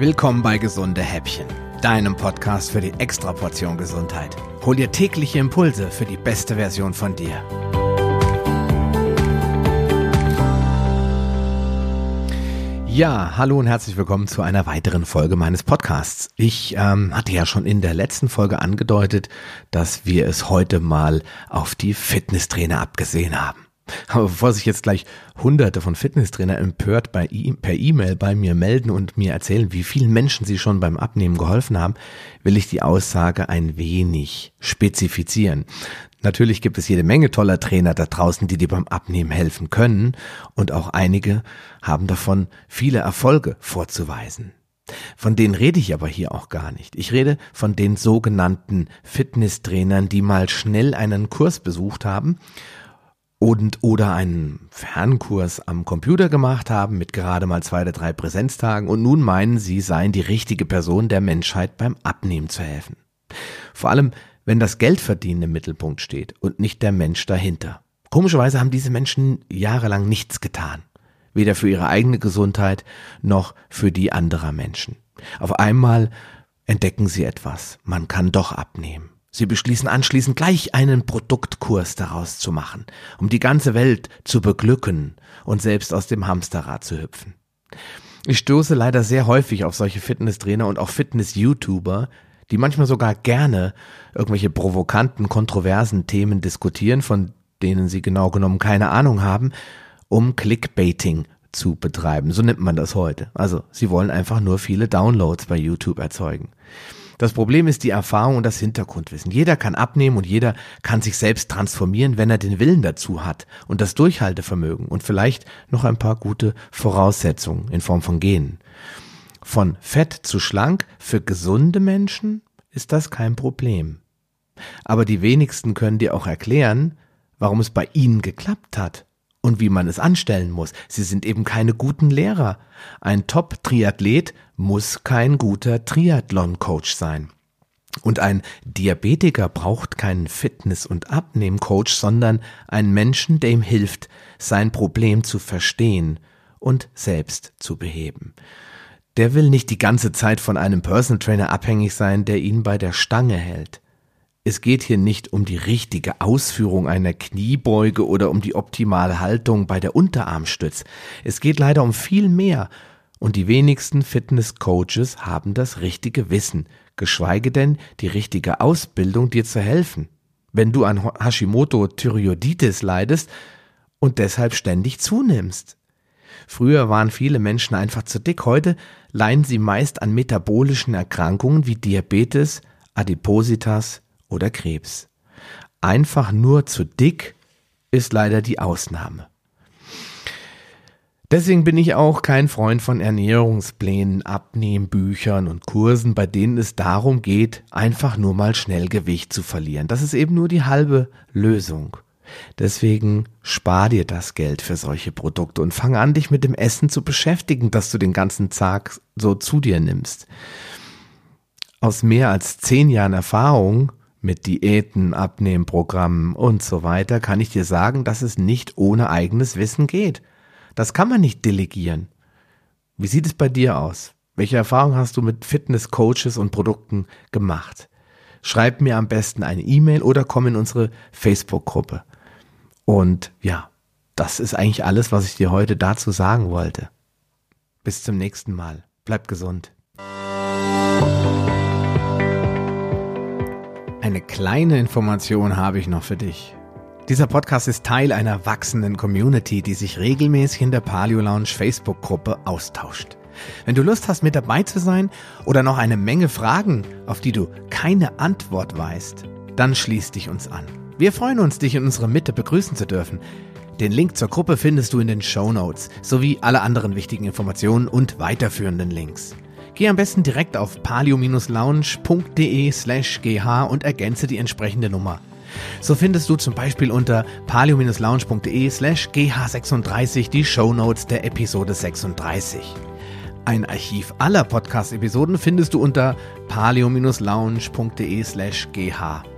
Willkommen bei Gesunde Häppchen, deinem Podcast für die Extraportion Gesundheit. Hol dir tägliche Impulse für die beste Version von dir. Ja, hallo und herzlich willkommen zu einer weiteren Folge meines Podcasts. Ich ähm, hatte ja schon in der letzten Folge angedeutet, dass wir es heute mal auf die Fitnesstrainer abgesehen haben. Aber bevor sich jetzt gleich hunderte von Fitnesstrainer empört bei e per E-Mail bei mir melden und mir erzählen, wie vielen Menschen sie schon beim Abnehmen geholfen haben, will ich die Aussage ein wenig spezifizieren. Natürlich gibt es jede Menge toller Trainer da draußen, die dir beim Abnehmen helfen können und auch einige haben davon viele Erfolge vorzuweisen. Von denen rede ich aber hier auch gar nicht. Ich rede von den sogenannten Fitnesstrainern, die mal schnell einen Kurs besucht haben und oder einen Fernkurs am Computer gemacht haben mit gerade mal zwei oder drei Präsenztagen und nun meinen, sie seien die richtige Person der Menschheit beim Abnehmen zu helfen. Vor allem, wenn das Geldverdienen im Mittelpunkt steht und nicht der Mensch dahinter. Komischerweise haben diese Menschen jahrelang nichts getan. Weder für ihre eigene Gesundheit noch für die anderer Menschen. Auf einmal entdecken sie etwas. Man kann doch abnehmen. Sie beschließen anschließend gleich einen Produktkurs daraus zu machen, um die ganze Welt zu beglücken und selbst aus dem Hamsterrad zu hüpfen. Ich stoße leider sehr häufig auf solche Fitnesstrainer und auch Fitness-YouTuber, die manchmal sogar gerne irgendwelche provokanten, kontroversen Themen diskutieren, von denen sie genau genommen keine Ahnung haben, um Clickbaiting zu betreiben. So nennt man das heute. Also sie wollen einfach nur viele Downloads bei YouTube erzeugen. Das Problem ist die Erfahrung und das Hintergrundwissen. Jeder kann abnehmen und jeder kann sich selbst transformieren, wenn er den Willen dazu hat und das Durchhaltevermögen und vielleicht noch ein paar gute Voraussetzungen in Form von Genen. Von fett zu schlank für gesunde Menschen ist das kein Problem. Aber die wenigsten können dir auch erklären, warum es bei ihnen geklappt hat und wie man es anstellen muss. Sie sind eben keine guten Lehrer. Ein Top-Triathlet muss kein guter Triathlon-Coach sein. Und ein Diabetiker braucht keinen Fitness- und Abnehm-Coach, sondern einen Menschen, der ihm hilft, sein Problem zu verstehen und selbst zu beheben. Der will nicht die ganze Zeit von einem Personal Trainer abhängig sein, der ihn bei der Stange hält. Es geht hier nicht um die richtige Ausführung einer Kniebeuge oder um die optimale Haltung bei der Unterarmstütz. Es geht leider um viel mehr. Und die wenigsten Fitnesscoaches haben das richtige Wissen, geschweige denn die richtige Ausbildung, dir zu helfen. Wenn du an Hashimoto-Thyreoiditis leidest und deshalb ständig zunimmst. Früher waren viele Menschen einfach zu dick, heute leiden sie meist an metabolischen Erkrankungen wie Diabetes, Adipositas, oder Krebs. Einfach nur zu dick ist leider die Ausnahme. Deswegen bin ich auch kein Freund von Ernährungsplänen, Abnehmbüchern und Kursen, bei denen es darum geht, einfach nur mal schnell Gewicht zu verlieren. Das ist eben nur die halbe Lösung. Deswegen spar dir das Geld für solche Produkte und fang an, dich mit dem Essen zu beschäftigen, das du den ganzen Tag so zu dir nimmst. Aus mehr als zehn Jahren Erfahrung mit Diäten, Abnehmprogrammen und so weiter, kann ich dir sagen, dass es nicht ohne eigenes Wissen geht. Das kann man nicht delegieren. Wie sieht es bei dir aus? Welche Erfahrungen hast du mit Fitnesscoaches und Produkten gemacht? Schreib mir am besten eine E-Mail oder komm in unsere Facebook-Gruppe. Und ja, das ist eigentlich alles, was ich dir heute dazu sagen wollte. Bis zum nächsten Mal. Bleib gesund. Eine kleine Information habe ich noch für dich. Dieser Podcast ist Teil einer wachsenden Community, die sich regelmäßig in der Paleo Lounge Facebook-Gruppe austauscht. Wenn du Lust hast, mit dabei zu sein oder noch eine Menge Fragen, auf die du keine Antwort weißt, dann schließ dich uns an. Wir freuen uns, dich in unserer Mitte begrüßen zu dürfen. Den Link zur Gruppe findest du in den Show Notes sowie alle anderen wichtigen Informationen und weiterführenden Links. Geh am besten direkt auf palio-lounge.de slash gh und ergänze die entsprechende Nummer. So findest du zum Beispiel unter palio-lounge.de slash gh36 die Show Notes der Episode 36. Ein Archiv aller Podcast-Episoden findest du unter palio-lounge.de slash gh.